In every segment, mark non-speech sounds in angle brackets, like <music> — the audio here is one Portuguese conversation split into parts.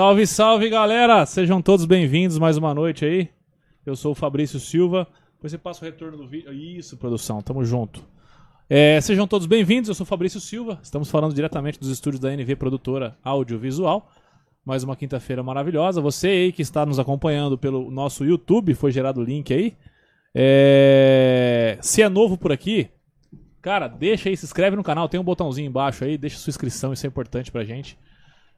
Salve, salve, galera! Sejam todos bem-vindos mais uma noite aí. Eu sou o Fabrício Silva. Depois você passa o retorno do vídeo. Isso, produção, tamo junto. É, sejam todos bem-vindos, eu sou o Fabrício Silva. Estamos falando diretamente dos estúdios da NV Produtora Audiovisual. Mais uma quinta-feira maravilhosa. Você aí que está nos acompanhando pelo nosso YouTube, foi gerado o link aí. É... Se é novo por aqui, cara, deixa aí, se inscreve no canal, tem um botãozinho embaixo aí, deixa sua inscrição, isso é importante pra gente.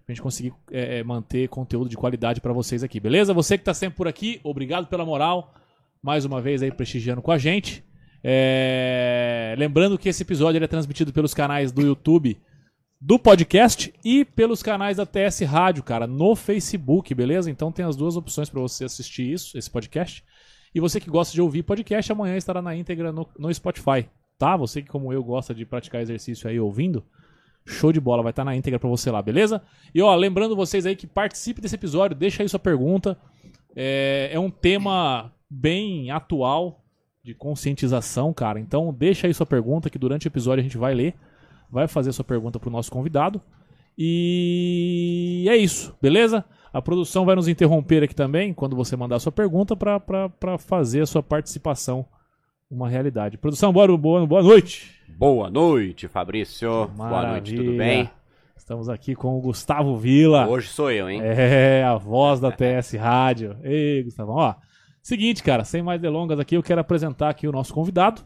Pra gente conseguir é, é, manter conteúdo de qualidade pra vocês aqui, beleza? Você que tá sempre por aqui, obrigado pela moral. Mais uma vez aí prestigiando com a gente. É, Lembrando que esse episódio é transmitido pelos canais do YouTube do podcast e pelos canais da TS Rádio, cara, no Facebook, beleza? Então tem as duas opções pra você assistir isso, esse podcast. E você que gosta de ouvir podcast, amanhã estará na íntegra no, no Spotify, tá? Você que, como eu, gosta de praticar exercício aí ouvindo, show de bola, vai estar na íntegra pra você lá, beleza? E ó, lembrando vocês aí que participe desse episódio, deixa aí sua pergunta. É, é um tema bem atual de conscientização, cara. Então deixa aí sua pergunta que durante o episódio a gente vai ler, vai fazer sua pergunta pro nosso convidado. E é isso, beleza? A produção vai nos interromper aqui também quando você mandar sua pergunta pra fazer a sua participação uma realidade. Produção, boa, boa, boa noite. Boa noite, Fabrício. Boa noite, tudo bem? Estamos aqui com o Gustavo Vila. Hoje sou eu, hein? É, a voz da TS Rádio. <laughs> Ei, Gustavão, ó. Seguinte, cara, sem mais delongas aqui, eu quero apresentar aqui o nosso convidado.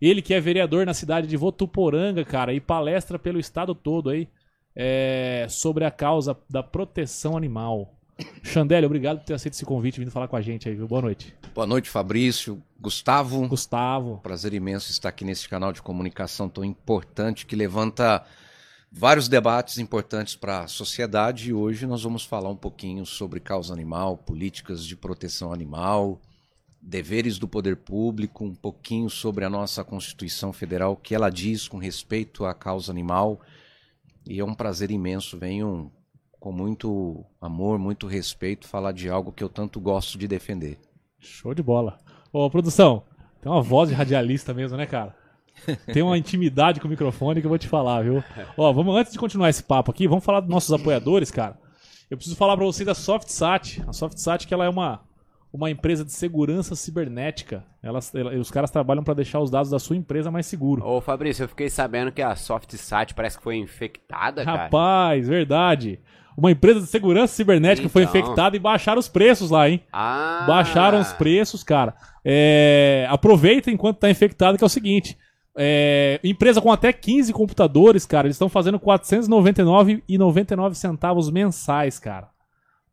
Ele que é vereador na cidade de Votuporanga, cara, e palestra pelo estado todo aí é, sobre a causa da proteção animal. Xandélio, obrigado por ter aceito esse convite e vindo falar com a gente aí, viu? Boa noite. Boa noite, Fabrício, Gustavo. Gustavo. Prazer imenso estar aqui nesse canal de comunicação tão importante que levanta vários debates importantes para a sociedade e hoje nós vamos falar um pouquinho sobre causa animal, políticas de proteção animal, deveres do poder público, um pouquinho sobre a nossa Constituição Federal, o que ela diz com respeito à causa animal. E é um prazer imenso, venho com muito amor, muito respeito falar de algo que eu tanto gosto de defender. Show de bola. Ô, produção, tem uma voz de radialista mesmo, né, cara? Tem uma intimidade com o microfone que eu vou te falar, viu? Ó, vamos, antes de continuar esse papo aqui, vamos falar dos nossos apoiadores, cara. Eu preciso falar pra vocês da SoftSat. A SoftSat que ela é uma, uma empresa de segurança cibernética. Elas, ela- os caras trabalham pra deixar os dados da sua empresa mais seguro. Ô, Fabrício, eu fiquei sabendo que a SoftSat parece que foi infectada, cara. Rapaz, verdade. Uma empresa de segurança cibernética foi Então. infectada e baixaram os preços lá, hein? Ah! Baixaram os preços, cara. É, aproveita enquanto tá infectado, que é o seguinte. é, empresa com até 15 computadores, cara, eles estão fazendo R$ 499,99 centavos mensais, cara.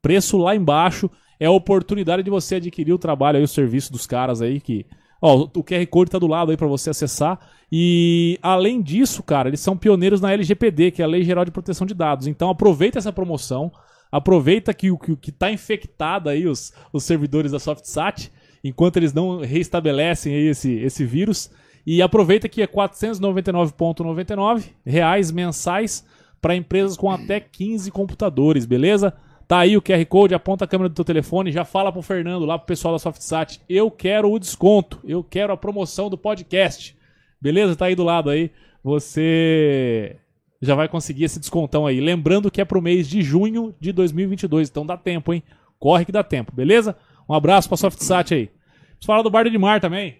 Preço lá embaixo. É a oportunidade de você adquirir o trabalho aí, o serviço dos caras aí que. Ó, o QR Code tá do lado aí pra você acessar. E além disso, cara, eles são pioneiros na LGPD, que é a Lei Geral de Proteção de Dados. Então aproveita essa promoção. Aproveita que o que, que tá infectado aí os, os servidores da SoftSat, enquanto eles não reestabelecem aí esse, esse vírus. E aproveita que é 499,99 reais mensais para empresas com até 15 computadores, beleza? Tá aí o QR Code, aponta a câmera do teu telefone, já fala pro Fernando, lá pro pessoal da SoftSat, eu quero o desconto, eu quero a promoção do podcast. Beleza? Tá aí do lado aí. Você já vai conseguir esse descontão aí. Lembrando que é pro mês de junho de 2022, então dá tempo, hein? Corre que dá tempo, beleza? Um abraço pra SoftSat aí. Preciso falar do Bardo de Mar também.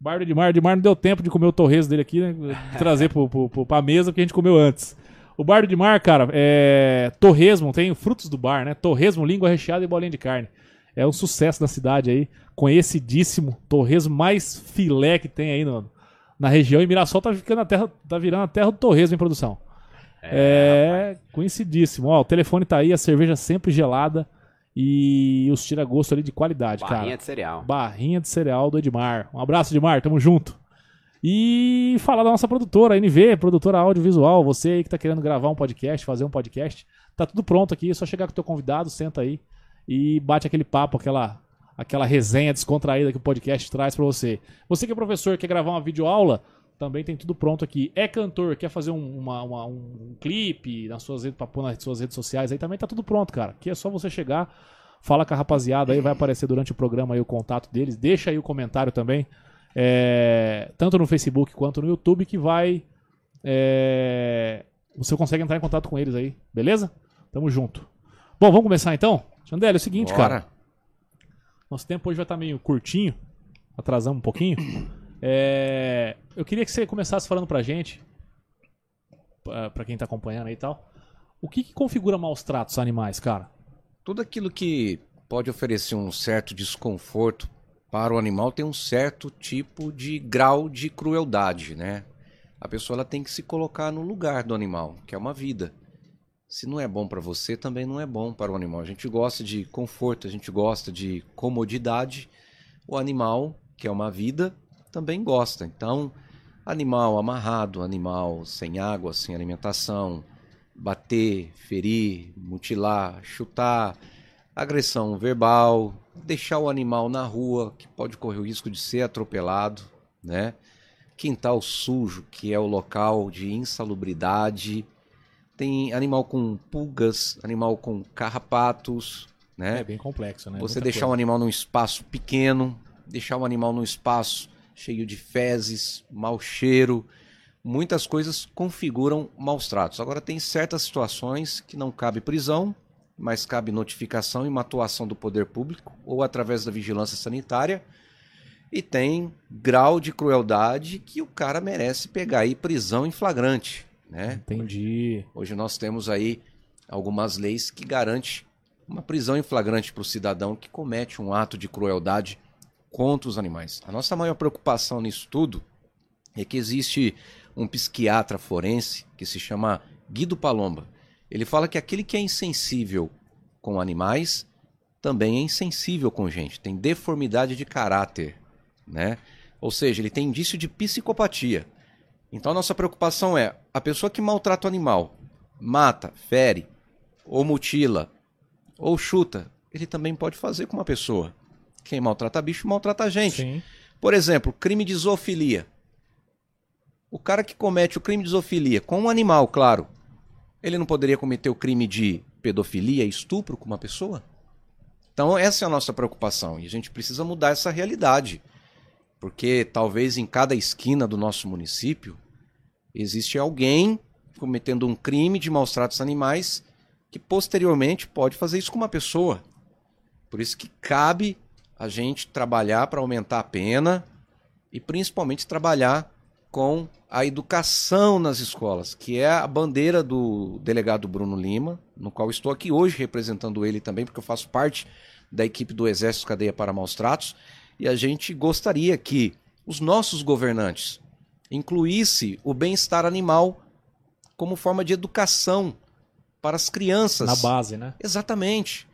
Bardo de Mar, de Mar não deu tempo de comer o torresmo dele aqui, né? Trazer pro, pro, pro, pra mesa porque a gente comeu antes. O Bardo de Mar, cara, é torresmo, tem frutos do bar, né? Torresmo, língua recheada e bolinha de carne. É um sucesso da cidade aí, conhecidíssimo, torresmo mais filé que tem aí no, na região. E Mirassol tá ficando a terra, tá virando a terra do torresmo em produção. É, conhecidíssimo. Ó, o telefone tá aí, a cerveja sempre gelada e os tira-gosto ali de qualidade, cara. Barrinha de cereal. Barrinha de cereal do Edmar. Um abraço, Edmar, tamo junto. E falar da nossa produtora, NV, produtora audiovisual. Você aí que tá querendo gravar um podcast, fazer um podcast, tá tudo pronto aqui. É só chegar com o teu convidado, senta aí e bate aquele papo, aquela, aquela resenha descontraída que o podcast traz pra você. Você que é professor, quer gravar uma videoaula, também tem tudo pronto aqui. É cantor, quer fazer um, uma- uma- um clipe nas suas redes, nas suas redes sociais, aí também tá tudo pronto, cara. Aqui é só você chegar, fala com a rapaziada aí, vai aparecer durante o programa aí o contato deles. Deixa aí o comentário também, é, tanto no Facebook quanto no YouTube, que vai. é, você consegue entrar em contato com eles aí, beleza? Tamo junto. Bom, vamos começar então? Chandelle, é o seguinte, Bora. cara. Nosso tempo hoje vai estar meio curtinho. Atrasamos um pouquinho. É, Eu queria que você começasse falando pra gente, pra pra quem tá acompanhando aí e tal, o que, que configura maus tratos a animais, cara? Tudo aquilo que pode oferecer um certo desconforto para o animal tem um certo tipo de grau de crueldade, né? A pessoa ela tem que se colocar no lugar do animal, que é uma vida. Se não é bom para você, também não é bom para o animal. A gente gosta de conforto, a gente gosta de comodidade. O animal, que é uma vida, também gosta. Então, animal amarrado, animal sem água, sem alimentação, bater, ferir, mutilar, chutar, agressão verbal, deixar o animal na rua, que pode correr o risco de ser atropelado, né? Quintal sujo, que é o local de insalubridade. Tem animal com pulgas, animal com carrapatos, né? É bem complexo, né? Você Muita deixar um coisa. animal num espaço pequeno, deixar um animal num espaço cheio de fezes, mau cheiro, muitas coisas configuram maus tratos. Agora tem certas situações que não cabe prisão, mas cabe notificação e uma atuação do poder público ou através da vigilância sanitária. E tem grau de crueldade que o cara merece pegar aí prisão em flagrante, né? Entendi. Hoje nós temos aí algumas leis que garantem uma prisão em flagrante para o cidadão que comete um ato de crueldade contra os animais. A nossa maior preocupação nisso tudo é que existe um psiquiatra forense que se chama Guido Palomba. Ele fala que aquele que é insensível com animais também é insensível com gente, tem deformidade de caráter, né? Ou seja, ele tem indício de psicopatia. Então a nossa preocupação é a pessoa que maltrata o animal, mata, fere, ou mutila, ou chuta, ele também pode fazer com uma pessoa. Quem maltrata bicho maltrata a gente. Sim. Por exemplo, crime de zoofilia. O cara que comete o crime de zoofilia com um animal, claro, ele não poderia cometer o crime de pedofilia, estupro com uma pessoa? Então essa é a nossa preocupação e a gente precisa mudar essa realidade. Porque talvez em cada esquina do nosso município existe alguém cometendo um crime de maus tratos animais que posteriormente pode fazer isso com uma pessoa. Por isso que cabe a gente trabalhar para aumentar a pena e principalmente trabalhar com a educação nas escolas, que é a bandeira do delegado Bruno Lima, no qual estou aqui hoje representando ele também, porque eu faço parte da equipe do Exército Cadeia para Maus Tratos, e a gente gostaria que os nossos governantes incluísse o bem-estar animal como forma de educação para as crianças. Na base, né? Exatamente.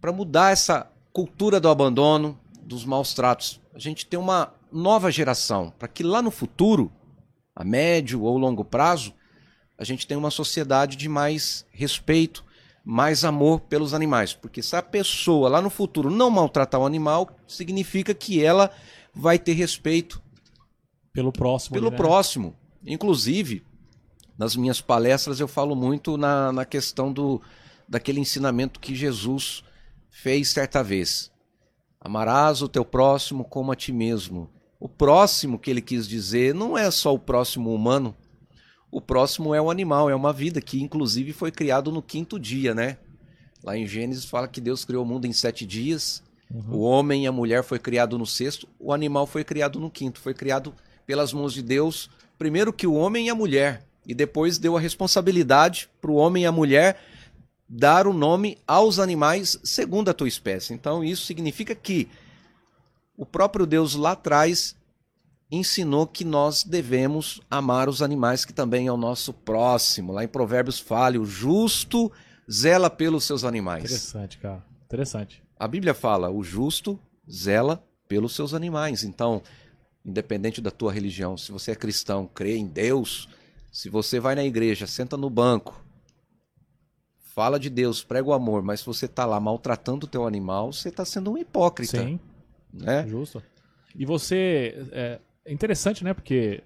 Para mudar essa cultura do abandono, dos maus tratos. A gente tem uma nova geração, para que lá no futuro, a médio ou longo prazo, a gente tenha uma sociedade de mais respeito, mais amor pelos animais. Porque se a pessoa lá no futuro não maltratar o animal, significa que ela vai ter respeito Pelo próximo. pelo né? próximo. Inclusive, nas minhas palestras eu falo muito na, na questão do daquele ensinamento que Jesus fez certa vez. Amarás o teu próximo como a ti mesmo. O próximo que ele quis dizer não é só o próximo humano. O próximo é o animal, é uma vida que inclusive foi criado no quinto dia, né? Lá em Gênesis fala que Deus criou o mundo em sete dias. O homem e a mulher foi criado no sexto, o animal foi criado no quinto. Foi criado pelas mãos de Deus, primeiro que o homem e a mulher, e depois deu a responsabilidade para o homem e a mulher dar o nome aos animais segundo a tua espécie. Então isso significa que o próprio Deus lá atrás ensinou que nós devemos amar os animais que também é o nosso próximo. Lá em Provérbios fala, o justo zela pelos seus animais. Interessante, cara. Interessante. A Bíblia fala, o justo zela pelos seus animais. Então, independente da tua religião, se você é cristão, crê em Deus, se você vai na igreja, senta no banco, fala de Deus, prega o amor, mas se você está lá maltratando o teu animal, você está sendo um hipócrita. Sim, Né? justo. E você. É, é interessante, né? Porque.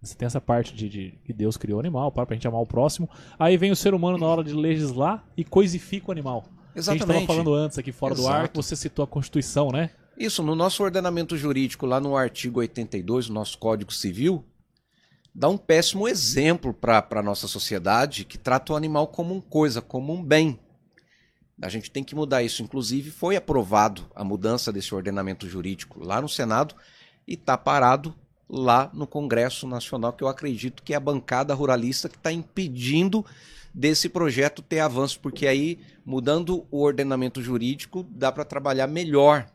Você tem essa parte de, de que Deus criou o animal, para pra gente amar o próximo. Aí vem o ser humano na hora de legislar e coisifica o animal. A gente Exatamente. estava falando antes aqui fora do ar Exato. que você citou a Constituição, né? Isso, no nosso ordenamento jurídico, lá no artigo 82 do nosso Código Civil, dá um péssimo exemplo para a nossa sociedade que trata o animal como uma coisa, como um bem. A gente tem que mudar isso. Inclusive, foi aprovado a mudança desse ordenamento jurídico lá no Senado e está parado lá no Congresso Nacional, que eu acredito que é a bancada ruralista que está impedindo desse projeto ter avanço, porque aí, mudando o ordenamento jurídico, dá para trabalhar melhor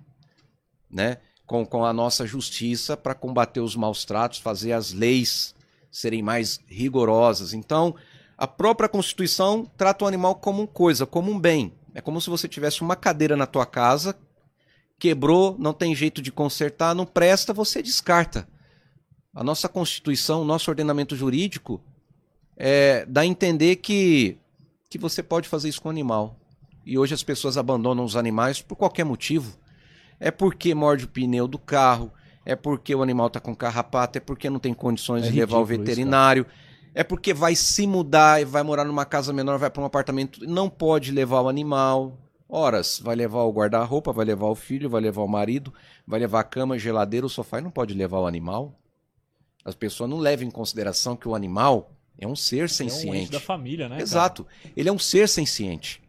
né, com, com a nossa justiça para combater os maus tratos, fazer as leis serem mais rigorosas. Então, a própria Constituição trata o animal como coisa, como um bem. É como se você tivesse uma cadeira na tua casa, quebrou, não tem jeito de consertar, não presta, você descarta. A nossa Constituição, o nosso ordenamento jurídico, é, dá a entender que, que você pode fazer isso com o animal. E hoje as pessoas abandonam os animais por qualquer motivo. É porque morde o pneu do carro, é porque o animal está com carrapato, é porque não tem condições É de levar ao ridículo isso, veterinário, é porque vai se mudar e vai morar numa casa menor, vai para um apartamento, não pode levar o animal. Horas, vai levar o guarda-roupa, vai levar o filho, vai levar o marido, vai levar a cama, geladeira, o sofá e não pode levar o animal. As pessoas não levam em consideração que o animal é um ser É um ente senciente. da família, né? cara? Exato. Ele é um ser senciente.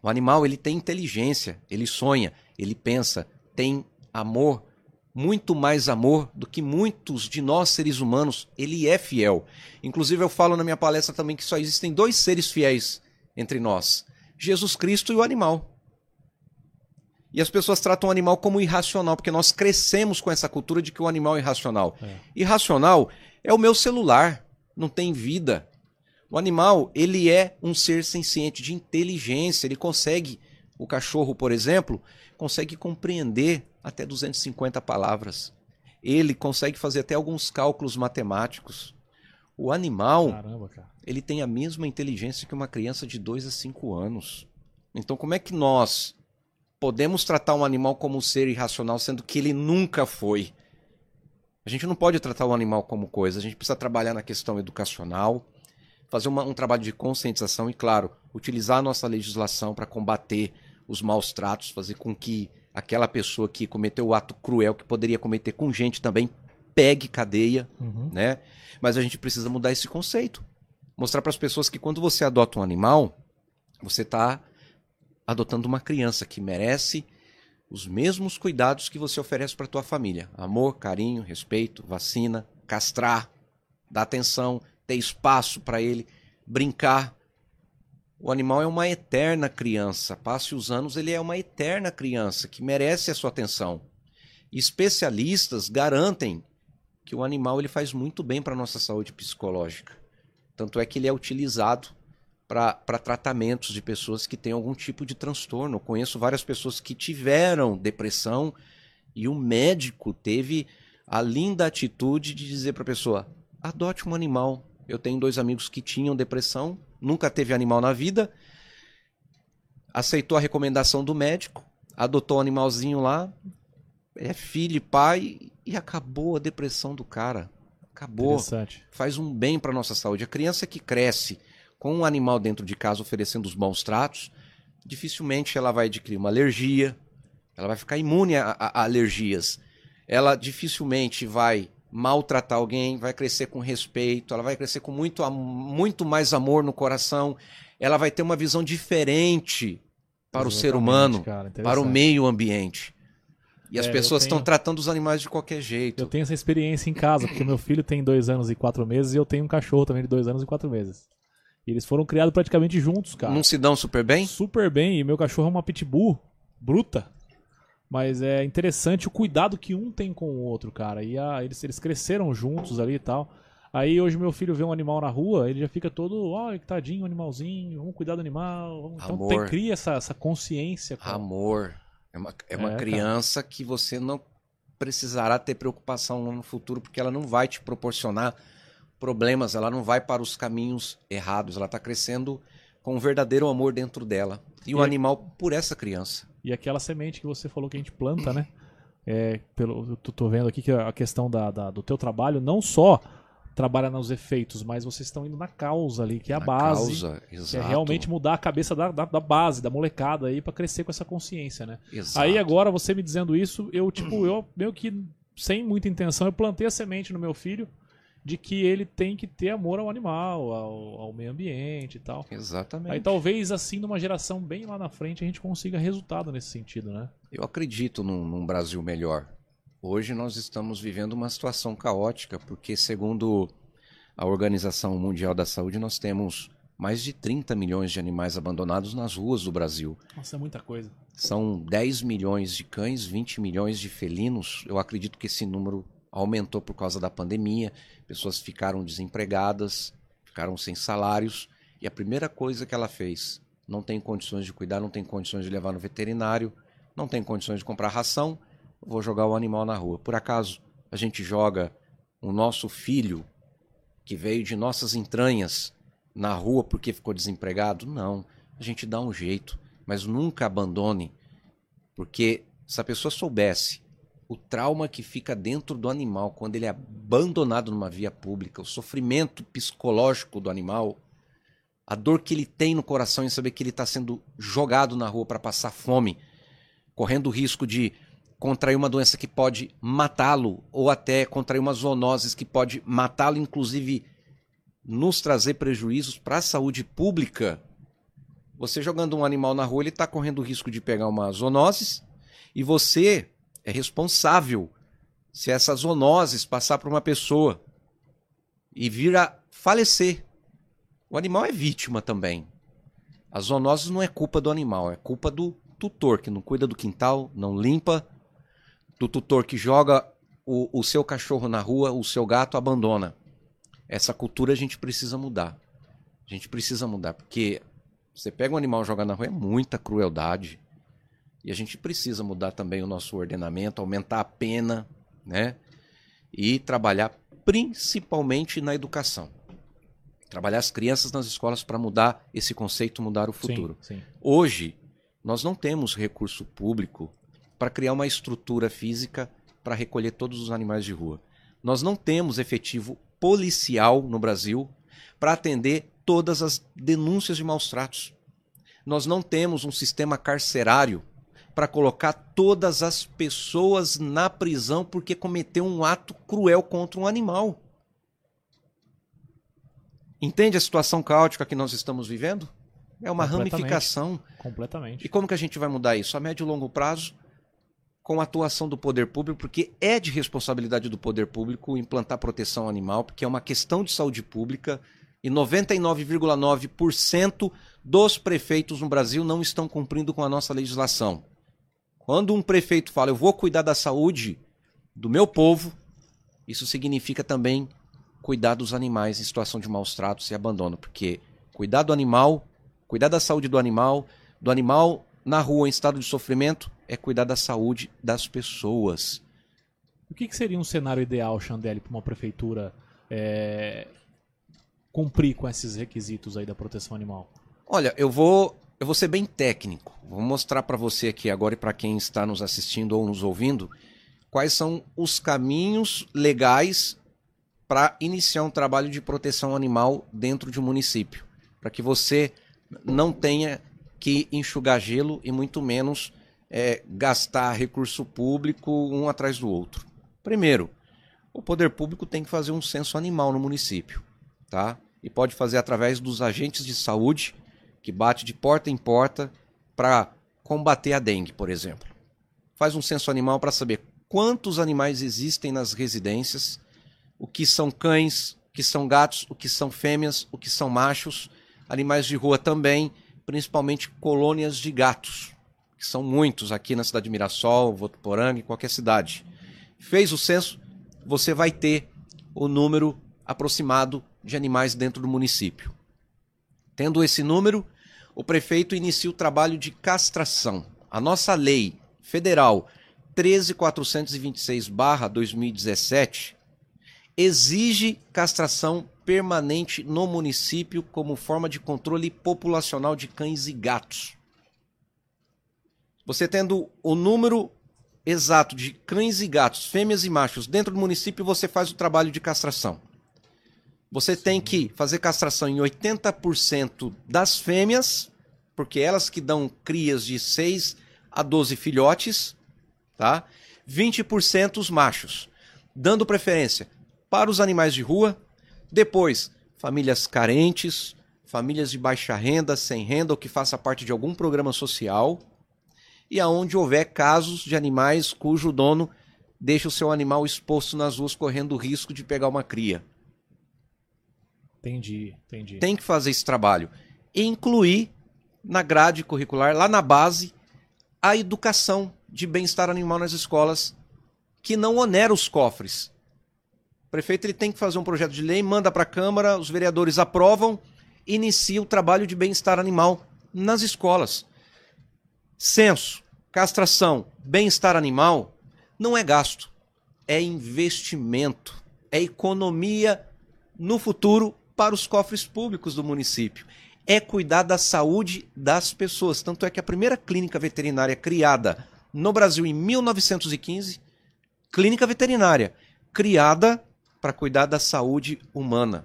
O animal, ele tem inteligência, ele sonha, ele pensa, tem amor, muito mais amor do que muitos de nós seres humanos. Ele é fiel. Inclusive eu falo na minha palestra também que só existem dois seres fiéis entre nós: Jesus Cristo e o animal. E as pessoas tratam o animal como irracional, porque nós crescemos com essa cultura de que o animal é irracional. É. Irracional é o meu celular, não tem vida. O animal, ele é um ser senciente de inteligência, ele consegue, o cachorro, por exemplo, consegue compreender até 250 palavras. Ele consegue fazer até alguns cálculos matemáticos. O animal, Caramba, cara. ele tem a mesma inteligência que uma criança de 2 a 5 anos. Então, como é que nós podemos tratar um animal como um ser irracional, sendo que ele nunca foi? A gente não pode tratar o animal como coisa, a gente precisa trabalhar na questão educacional, fazer uma- um trabalho de conscientização e, claro, utilizar a nossa legislação para combater os maus tratos, fazer com que aquela pessoa que cometeu o ato cruel que poderia cometer com gente também pegue cadeia Uhum. né? Mas a gente precisa mudar esse conceito. Mostrar para as pessoas que quando você adota um animal, você está adotando uma criança que merece os mesmos cuidados que você oferece para tua família: amor, carinho, respeito, vacina, castrar, dar atenção, ter espaço para ele, brincar. O animal é uma eterna criança. Passe os anos, ele é uma eterna criança que merece a sua atenção. Especialistas garantem que o animal ele faz muito bem para a nossa saúde psicológica. Tanto é que ele é utilizado para tratamentos de pessoas que têm algum tipo de transtorno. Eu conheço várias pessoas que tiveram depressão e o médico teve a linda atitude de dizer para a pessoa: adote um animal. Eu tenho dois amigos que tinham depressão, nunca teve animal na vida, aceitou a recomendação do médico, adotou um animalzinho lá, é filho e pai e acabou a depressão do cara. Acabou. Interessante. Faz um bem para nossa saúde. A criança que cresce com um animal dentro de casa oferecendo os bons tratos, dificilmente ela vai adquirir uma alergia, ela vai ficar imune a, a- a alergias. Ela dificilmente vai maltratar alguém, vai crescer com respeito, ela vai crescer com muito, muito mais amor no coração, ela vai ter uma visão diferente para o ser Exatamente, humano, cara, para o meio ambiente. E as É, eu pessoas estão tenho- tratando os animais de qualquer jeito. Eu tenho essa experiência em casa, porque meu filho tem dois anos e quatro meses e eu tenho um cachorro também de dois anos e quatro meses. E eles foram criados praticamente juntos, cara. Não se dão super bem? Super bem. E meu cachorro é uma pitbull bruta. Mas é interessante o cuidado que um tem com o outro, cara. E a- eles, eles cresceram juntos ali e tal. Aí hoje meu filho vê um animal na rua, ele já fica todo, ó, que tadinho, animalzinho, vamos cuidar do animal. vamos-" Então tem, cria essa, essa consciência. cara. Amor. É uma, é uma É, cara. criança que você não precisará ter preocupação no futuro, porque ela não vai te proporcionar problemas, ela não vai para os caminhos errados. Ela está crescendo com um verdadeiro amor dentro dela. E o E- animal por essa criança. E aquela semente que você falou que a gente planta, né? É, pelo, eu tô- vendo aqui que a questão da, da- do teu trabalho não só trabalha nos efeitos, mas vocês estão indo na causa ali, que é a Na base. Causa, Que exato, é realmente mudar a cabeça da, da, da base, da molecada aí, pra crescer com essa consciência, né? exato. Aí agora, você me dizendo isso, eu, tipo, eu meio que, sem muita intenção, eu plantei a semente no meu filho de que ele tem que ter amor ao animal, ao, ao meio ambiente e tal. Exatamente. Aí talvez assim, numa geração bem lá na frente, a gente consiga resultado nesse sentido, né? Eu acredito num, num Brasil melhor. Hoje nós estamos vivendo uma situação caótica, porque segundo a Organização Mundial da Saúde, nós temos mais de 30 milhões de animais abandonados nas ruas do Brasil. Nossa, é muita coisa. São 10 milhões de cães, 20 milhões de felinos. Eu acredito que esse número aumentou por causa da pandemia. Pessoas ficaram desempregadas, ficaram sem salários. E a primeira coisa que ela fez, não tem condições de cuidar, não tem condições de levar no veterinário, não tem condições de comprar ração, vou jogar o animal na rua. Por acaso a gente joga o nosso filho, que veio de nossas entranhas, na rua porque ficou desempregado? Não. A gente dá um jeito, mas nunca abandone, porque se a pessoa soubesse o trauma que fica dentro do animal quando ele é abandonado numa via pública, o sofrimento psicológico do animal, a dor que ele tem no coração em saber que ele está sendo jogado na rua para passar fome, correndo o risco de contrair uma doença que pode matá-lo ou até contrair uma zoonose que pode matá-lo, inclusive nos trazer prejuízos para a saúde pública. Você jogando um animal na rua, ele está correndo o risco de pegar uma zoonose e você é responsável se essa zoonose passar para uma pessoa e vir a falecer. O animal é vítima também. A zoonose não é culpa do animal, é culpa do tutor que não cuida do quintal, não limpa, do tutor que joga o, o seu cachorro na rua, o seu gato abandona. Essa cultura a gente precisa mudar. A gente precisa mudar, porque você pega um animal e joga na rua é muita crueldade. E a gente precisa mudar também o nosso ordenamento, aumentar a pena, né? E trabalhar principalmente na educação. Trabalhar as crianças nas escolas para mudar esse conceito, mudar o futuro. Sim, sim. Hoje, nós não temos recurso público para criar uma estrutura física para recolher todos os animais de rua. Nós não temos efetivo policial no Brasil para atender todas as denúncias de maus tratos. Nós não temos um sistema carcerário para colocar todas as pessoas na prisão porque cometeu um ato cruel contra um animal. Entende a situação caótica que nós estamos vivendo? É uma Completamente. ramificação. Completamente. E como que a gente vai mudar isso? A médio e longo prazo, com a atuação do poder público, porque é de responsabilidade do poder público implantar proteção animal, porque é uma questão de saúde pública e 99,9% dos prefeitos no Brasil não estão cumprindo com a nossa legislação. Quando um prefeito fala, eu vou cuidar da saúde do meu povo, isso significa também cuidar dos animais em situação de maus tratos e abandono, porque cuidar do animal, cuidar da saúde do animal, do animal na rua em estado de sofrimento, é cuidar da saúde das pessoas. O que, que seria um cenário ideal, Chandelle, para uma prefeitura é, cumprir com esses requisitos aí da proteção animal? Olha, eu vou eu vou ser bem técnico. Vou mostrar para você aqui agora e para quem está nos assistindo ou nos ouvindo quais são os caminhos legais para iniciar um trabalho de proteção animal dentro de um município, para que você não tenha que enxugar gelo e muito menos é, gastar recurso público um atrás do outro. Primeiro, o poder público tem que fazer um censo animal no município, tá? E pode fazer através dos agentes de saúde que bate de porta em porta para combater a dengue, por exemplo. Faz um censo animal para saber quantos animais existem nas residências, o que são cães, o que são gatos, o que são fêmeas, o que são machos, animais de rua também, principalmente colônias de gatos, que são muitos aqui na cidade de Mirassol, Votuporanga, em qualquer cidade. Fez o censo, você vai ter o número aproximado de animais dentro do município. Tendo esse número, o prefeito inicia o trabalho de castração. A nossa lei federal 13426/2017 exige castração permanente no município como forma de controle populacional de cães e gatos. Você tendo o número exato de cães e gatos, fêmeas e machos dentro do município, você faz o trabalho de castração. Você tem que fazer castração em 80% das fêmeas, porque elas que dão crias de 6 a 12 filhotes, tá? 20% os machos, dando preferência para os animais de rua, Depois, famílias carentes, famílias de baixa renda, sem renda ou que faça parte de algum programa social, e aonde houver casos de animais cujo dono deixa o seu animal exposto nas ruas correndo o risco de pegar uma cria. Entendi, entendi. Tem que fazer esse trabalho e incluir na grade curricular, lá na base, a educação de bem-estar animal nas escolas, que não onera os cofres. O prefeito ele tem que fazer um projeto de lei, manda para a Câmara, os vereadores aprovam, inicia o trabalho de bem-estar animal nas escolas. Censo, castração, bem-estar animal não é gasto, é investimento, é economia no futuro para os cofres públicos do município. É cuidar da saúde das pessoas. Tanto é que a primeira clínica veterinária criada no Brasil em 1915, clínica veterinária, criada para cuidar da saúde humana.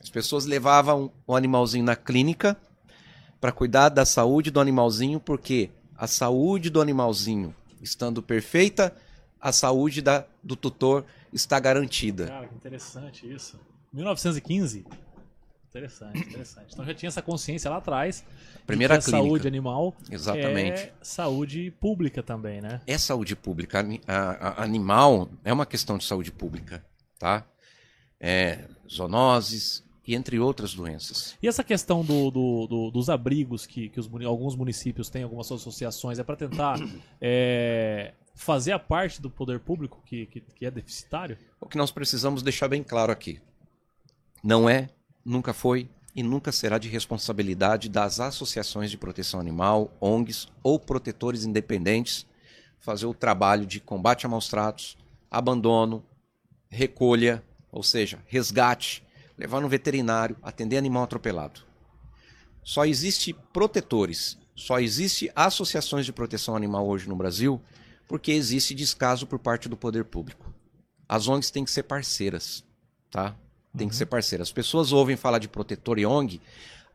As pessoas levavam o animalzinho na clínica para cuidar da saúde do animalzinho, porque a saúde do animalzinho estando perfeita, a saúde da, do tutor está garantida. Cara, que interessante isso. 1915? Interessante, interessante. Então já tinha essa consciência lá atrás. Primeira que a clínica. saúde animal Exatamente. é saúde pública também, né? É saúde pública. A- a- animal é uma questão de saúde pública, tá? É, zoonoses e entre outras doenças. E essa questão do, do- do- dos abrigos que, que os alguns municípios têm, algumas associações, é para tentar é, fazer a parte do poder público que, que, que é deficitário? O que nós precisamos deixar bem claro aqui. Não é, nunca foi e nunca será de responsabilidade das associações de proteção animal, ONGs ou protetores independentes fazer o trabalho de combate a maus tratos, abandono, recolha, ou seja, resgate, levar no veterinário, atender animal atropelado. Só existe protetores, só existe associações de proteção animal hoje no Brasil porque existe descaso por parte do poder público. As ONGs têm que ser parceiras, tá? Tem que ser parceiras. As pessoas ouvem falar de protetor e ONG,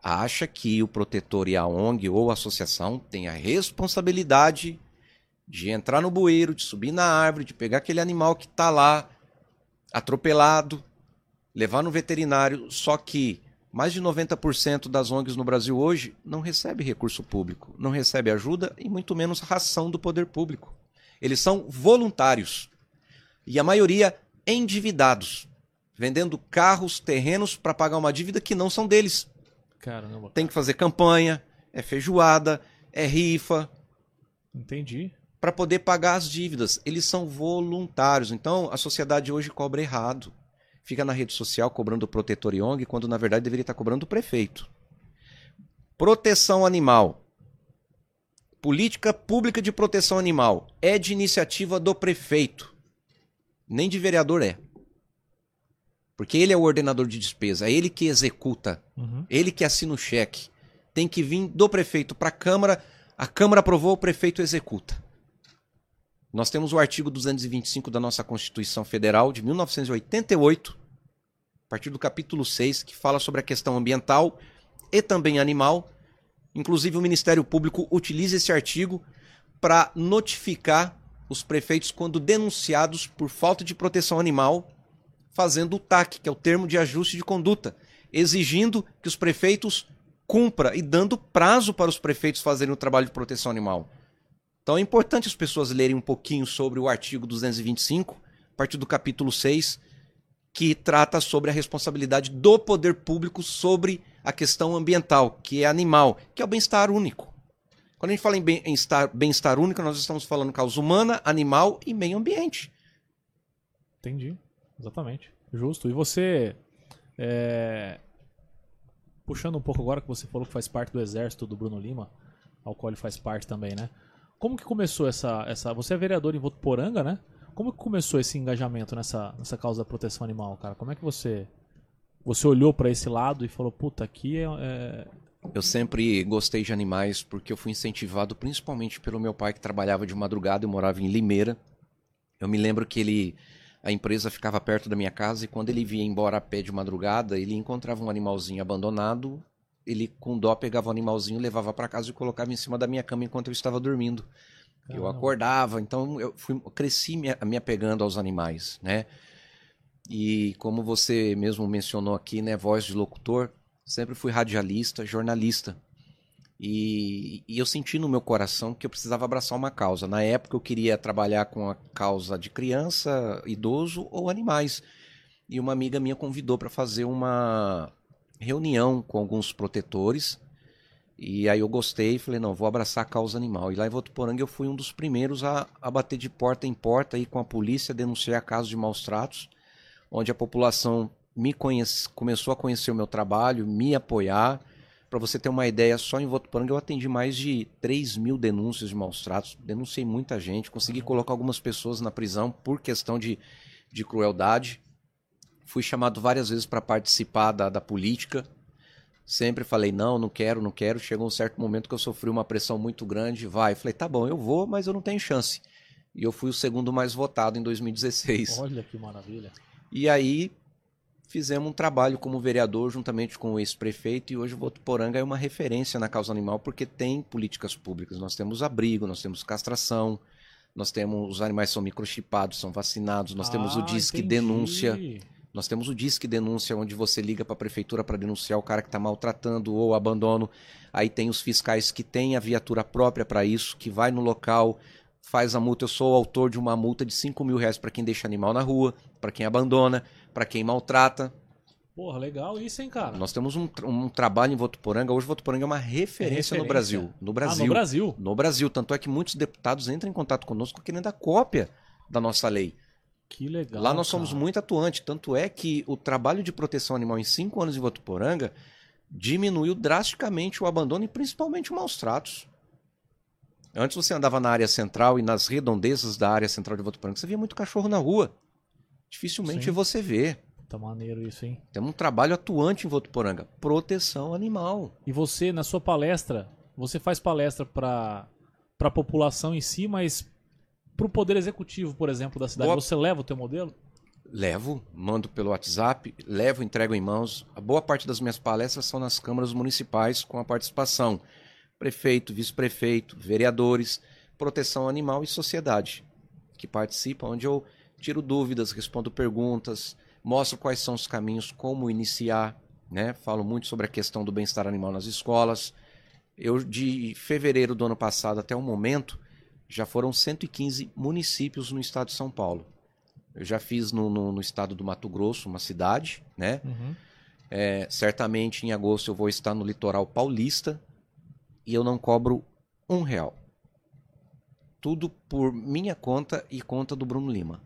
acha que o protetor e a ONG ou a associação têm a responsabilidade de entrar no bueiro, de subir na árvore, de pegar aquele animal que está lá atropelado, levar no veterinário, só que mais de 90% das ONGs no Brasil hoje não recebe recurso público, não recebe ajuda e muito menos ração do poder público. Eles são voluntários e a maioria endividados, vendendo carros, terrenos para pagar uma dívida que não são deles. Caramba. Tem que fazer campanha, é feijoada, é rifa, Entendi. para poder pagar as dívidas. Eles são voluntários. Então a sociedade hoje cobra errado. Fica na rede social cobrando o protetor ONG, quando na verdade deveria estar cobrando o prefeito. Proteção animal. Política pública de proteção animal é de iniciativa do prefeito. Nem de vereador é. Porque ele é o ordenador de despesa, é ele que executa, Uhum. ele que assina o cheque. Tem que vir do prefeito para a Câmara, a Câmara aprovou, o prefeito executa. Nós temos o artigo 225 da nossa Constituição Federal de 1988, a partir do capítulo 6, que fala sobre a questão ambiental e também animal. Inclusive, o Ministério Público utiliza esse artigo para notificar os prefeitos quando denunciados por falta de proteção animal, fazendo o TAC, que é o termo de ajuste de conduta, exigindo que os prefeitos cumpra e dando prazo para os prefeitos fazerem o trabalho de proteção animal. Então é importante as pessoas lerem um pouquinho sobre o artigo 225, a partir do capítulo 6, que trata sobre a responsabilidade do poder público sobre a questão ambiental, que é animal, que é o bem-estar único. Quando a gente fala em bem-estar bem único, nós estamos falando causa humana, animal e meio ambiente. Entendi. Exatamente. Justo. E você. é, Puxando um pouco agora que você falou que faz parte do exército do Bruno Lima, ao qual ele faz parte também, né? Como que começou essa. essa... Você é vereador em Votuporanga, né? Como que começou esse engajamento nessa, nessa causa da proteção animal, cara? Como é que você. Você olhou pra esse lado e falou, puta, aqui é- é, Eu sempre gostei de animais porque eu fui incentivado principalmente pelo meu pai que trabalhava de madrugada e morava em Limeira. Eu me lembro que ele a empresa ficava perto da minha casa e quando ele vinha embora a pé de madrugada, ele encontrava um animalzinho abandonado, ele com dó pegava o animalzinho, levava para casa e colocava em cima da minha cama enquanto eu estava dormindo. Eu Caramba. acordava, então eu, fui, eu cresci me, me apegando aos animais, né? E como você mesmo mencionou aqui, né, voz de locutor, sempre fui radialista, jornalista. E, e, eu senti no meu coração que eu precisava abraçar uma causa. Na época eu queria trabalhar com a causa de criança, idoso ou animais. E uma amiga minha convidou para fazer uma reunião com alguns protetores. E aí eu gostei e falei, não, vou abraçar a causa animal. E lá em Votuporanga eu fui um dos primeiros a, a bater de porta em porta aí com a polícia, denunciar casos de maus tratos, onde a população me conhece, começou a conhecer o meu trabalho, me apoiar para você ter uma ideia, só em Votuporanga eu atendi mais de 3 mil denúncias de maus tratos, denunciei muita gente, consegui colocar algumas pessoas na prisão por questão de, de crueldade. Fui chamado várias vezes para participar da, da política. Sempre falei, não, não quero, não quero. Chegou um certo momento que eu sofri uma pressão muito grande. Vai, falei, tá bom, eu vou, mas eu não tenho chance. E eu fui o segundo mais votado em 2016. Olha que maravilha. E aí fizemos um trabalho como vereador juntamente com o ex-prefeito e hoje o Votuporanga é uma referência na causa animal porque tem políticas públicas. Nós temos abrigo, nós temos castração, nós temos os animais são microchipados, são vacinados, nós ah, temos o ah, Disque entendi. Denúncia. Nós temos o Disque Denúncia, onde você liga para a prefeitura para denunciar o cara que está maltratando ou abandono. Aí tem os fiscais que têm a viatura própria para isso, que vai no local, faz a multa. Eu sou o autor de uma multa de 5 mil reais para quem deixa animal na rua, para quem abandona para quem maltrata. Porra, legal isso, hein, cara? Nós temos um, um trabalho em Votuporanga. Hoje Votuporanga é uma referência, é referência, no Brasil. No Brasil. Ah, no Brasil. No Brasil. Tanto é que muitos deputados entram em contato conosco querendo a cópia da nossa lei. Que legal. Lá nós cara. somos muito atuantes. Tanto é que o trabalho de proteção animal em cinco anos em Votuporanga diminuiu drasticamente o abandono e principalmente os maus tratos. Antes você andava na área central e nas redondezas da área central de Votuporanga, você via muito cachorro na rua dificilmente Sim. você vê. Tá maneiro isso, hein? Temos um trabalho atuante em Votuporanga, proteção animal. E você, na sua palestra, você faz palestra para a população em si, mas para o poder executivo, por exemplo, da cidade, boa... você leva o teu modelo? Levo, mando pelo WhatsApp, levo, entrego em mãos. A boa parte das minhas palestras são nas câmaras municipais com a participação prefeito, vice-prefeito, vereadores, proteção animal e sociedade que participam, onde eu tiro dúvidas, respondo perguntas, mostro quais são os caminhos, como iniciar, né? Falo muito sobre a questão do bem-estar animal nas escolas. Eu de fevereiro do ano passado até o momento já foram 115 municípios no estado de São Paulo. Eu já fiz no, no, no estado do Mato Grosso, uma cidade, né? Uhum. É, certamente em agosto eu vou estar no litoral paulista e eu não cobro um real. Tudo por minha conta e conta do Bruno Lima.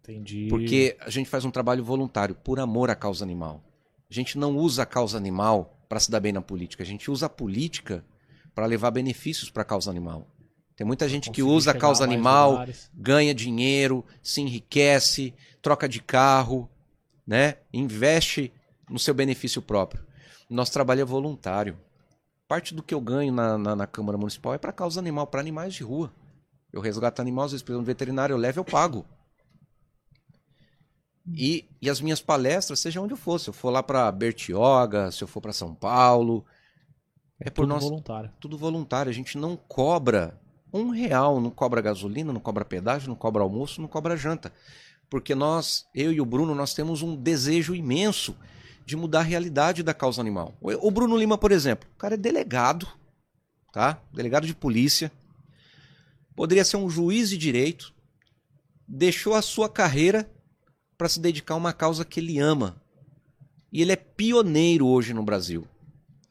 Entendi. Porque a gente faz um trabalho voluntário, por amor à causa animal. A gente não usa a causa animal para se dar bem na política. A gente usa a política para levar benefícios para a causa animal. Tem muita gente que usa a causa animal, ganha dinheiro, se enriquece, troca de carro, né? Investe no seu benefício próprio. Nosso trabalho é voluntário. Parte do que eu ganho na, na, na Câmara Municipal é para causa animal, para animais de rua. Eu resgato animais, às vezes, pelo veterinário, eu levo, eu pago. E, e as minhas palestras, seja onde eu for, se eu for lá para Bertioga, se eu for para São Paulo, é por tudo nós, voluntário. Tudo voluntário. A gente não cobra um real, não cobra gasolina, não cobra pedágio, não cobra almoço, não cobra janta. Porque nós, eu e o Bruno, nós temos um desejo imenso de mudar a realidade da causa animal. O Bruno Lima, por exemplo, o cara é delegado, tá? Delegado de polícia. Poderia ser um juiz de direito. Deixou a sua carreira para se dedicar a uma causa que ele ama. E ele é pioneiro hoje no Brasil.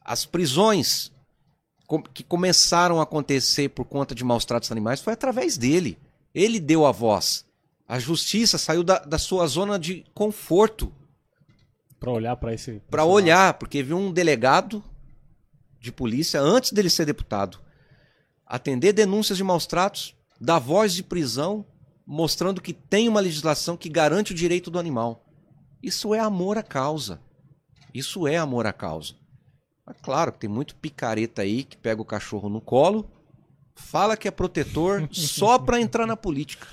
As prisões que começaram a acontecer por conta de maus tratos animais foi através dele. Ele deu a voz. A justiça saiu da, da sua zona de conforto. Para olhar para esse. Para olhar, porque viu um delegado de polícia, antes dele ser deputado, atender denúncias de maus tratos, dar voz de prisão mostrando que tem uma legislação que garante o direito do animal. Isso é amor à causa. Isso é amor à causa. Mas claro que tem muito picareta aí que pega o cachorro no colo, fala que é protetor <laughs> só para entrar na política.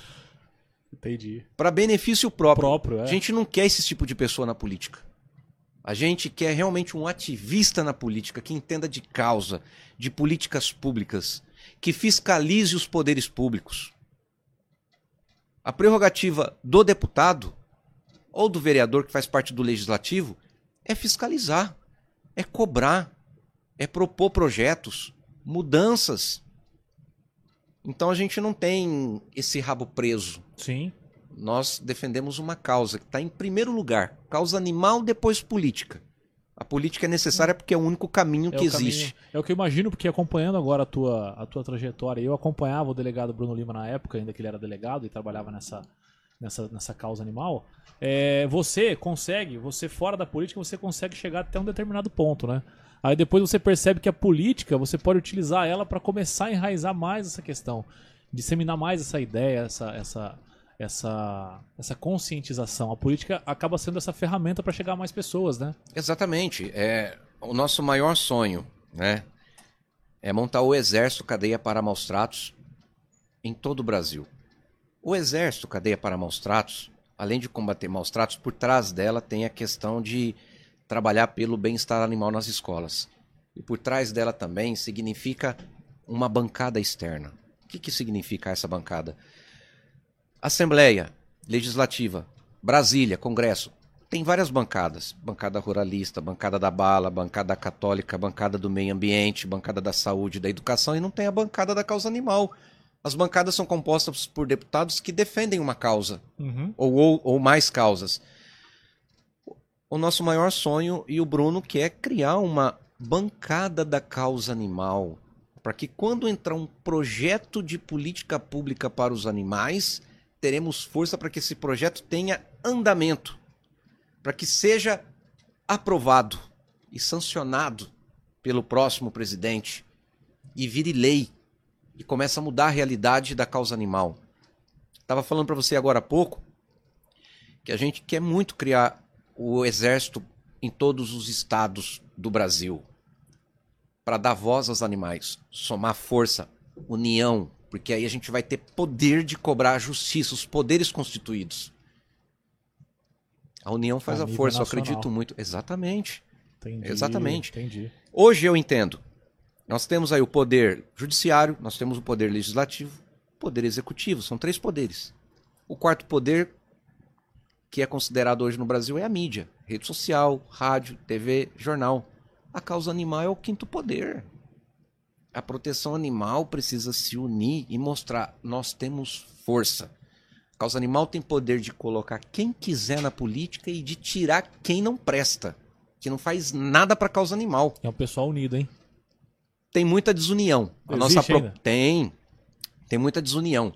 Entendi. Para benefício próprio. próprio é. A gente não quer esse tipo de pessoa na política. A gente quer realmente um ativista na política que entenda de causa, de políticas públicas, que fiscalize os poderes públicos. A prerrogativa do deputado ou do vereador que faz parte do legislativo é fiscalizar, é cobrar, é propor projetos, mudanças. Então a gente não tem esse rabo preso. Sim. Nós defendemos uma causa que está em primeiro lugar: causa animal, depois política. A política é necessária porque é o único caminho É que o caminho- existe. é o que eu imagino, porque acompanhando agora a tua, a tua trajetória, eu acompanhava o delegado Bruno Lima na época, ainda que ele era delegado e trabalhava nessa, nessa, nessa causa animal. É, você consegue, você fora da política, você consegue chegar até um determinado ponto, né? Aí depois você percebe que a política, você pode utilizar ela para começar a enraizar mais essa questão, disseminar mais essa ideia, essa, essa, essa, essa conscientização. A política acaba sendo essa ferramenta para chegar a mais pessoas, né? Exatamente. É o nosso maior sonho, né? É montar o exército cadeia para maus tratos em todo o Brasil. O exército cadeia para maus tratos, além de combater maus tratos, por trás dela tem a questão de trabalhar pelo bem-estar animal nas escolas. E por trás dela também significa uma bancada externa. O que, que significa essa bancada? Assembleia Legislativa, Brasília, Congresso, tem várias bancadas. Bancada ruralista, bancada da bala, bancada católica, bancada do meio ambiente, bancada da saúde, da educação e não tem a bancada da causa animal. As bancadas são compostas por deputados que defendem uma causa ou, ou, ou mais causas. O nosso maior sonho e o Bruno quer criar uma bancada da causa animal para que quando entrar um projeto de política pública para os animais, teremos força para que esse projeto tenha andamento, para que seja aprovado e sancionado pelo próximo presidente e vire lei e comece a mudar a realidade da causa animal. Estava falando para você agora há pouco que a gente quer muito criar o exército em todos os estados do Brasil para dar voz aos animais, somar força, união, porque aí a gente vai ter poder de cobrar a justiça, os poderes constituídos. A união faz A a força, eu nacional. acredito muito. Exatamente. Entendi, Exatamente. Entendi. Hoje eu entendo. Nós temos aí o poder judiciário, nós temos o poder legislativo, o poder executivo, são três poderes. O quarto poder, que é considerado hoje no Brasil, é a mídia: rede social, rádio, TV, jornal. A causa animal é o quinto poder. A proteção animal precisa se unir e mostrar: nós temos força. A causa animal tem poder de colocar quem quiser na política e de tirar quem não presta, que não faz nada para a causa animal É um pessoal unido, hein? tem muita desunião. A Existe nossa pro- tem tem muita desunião,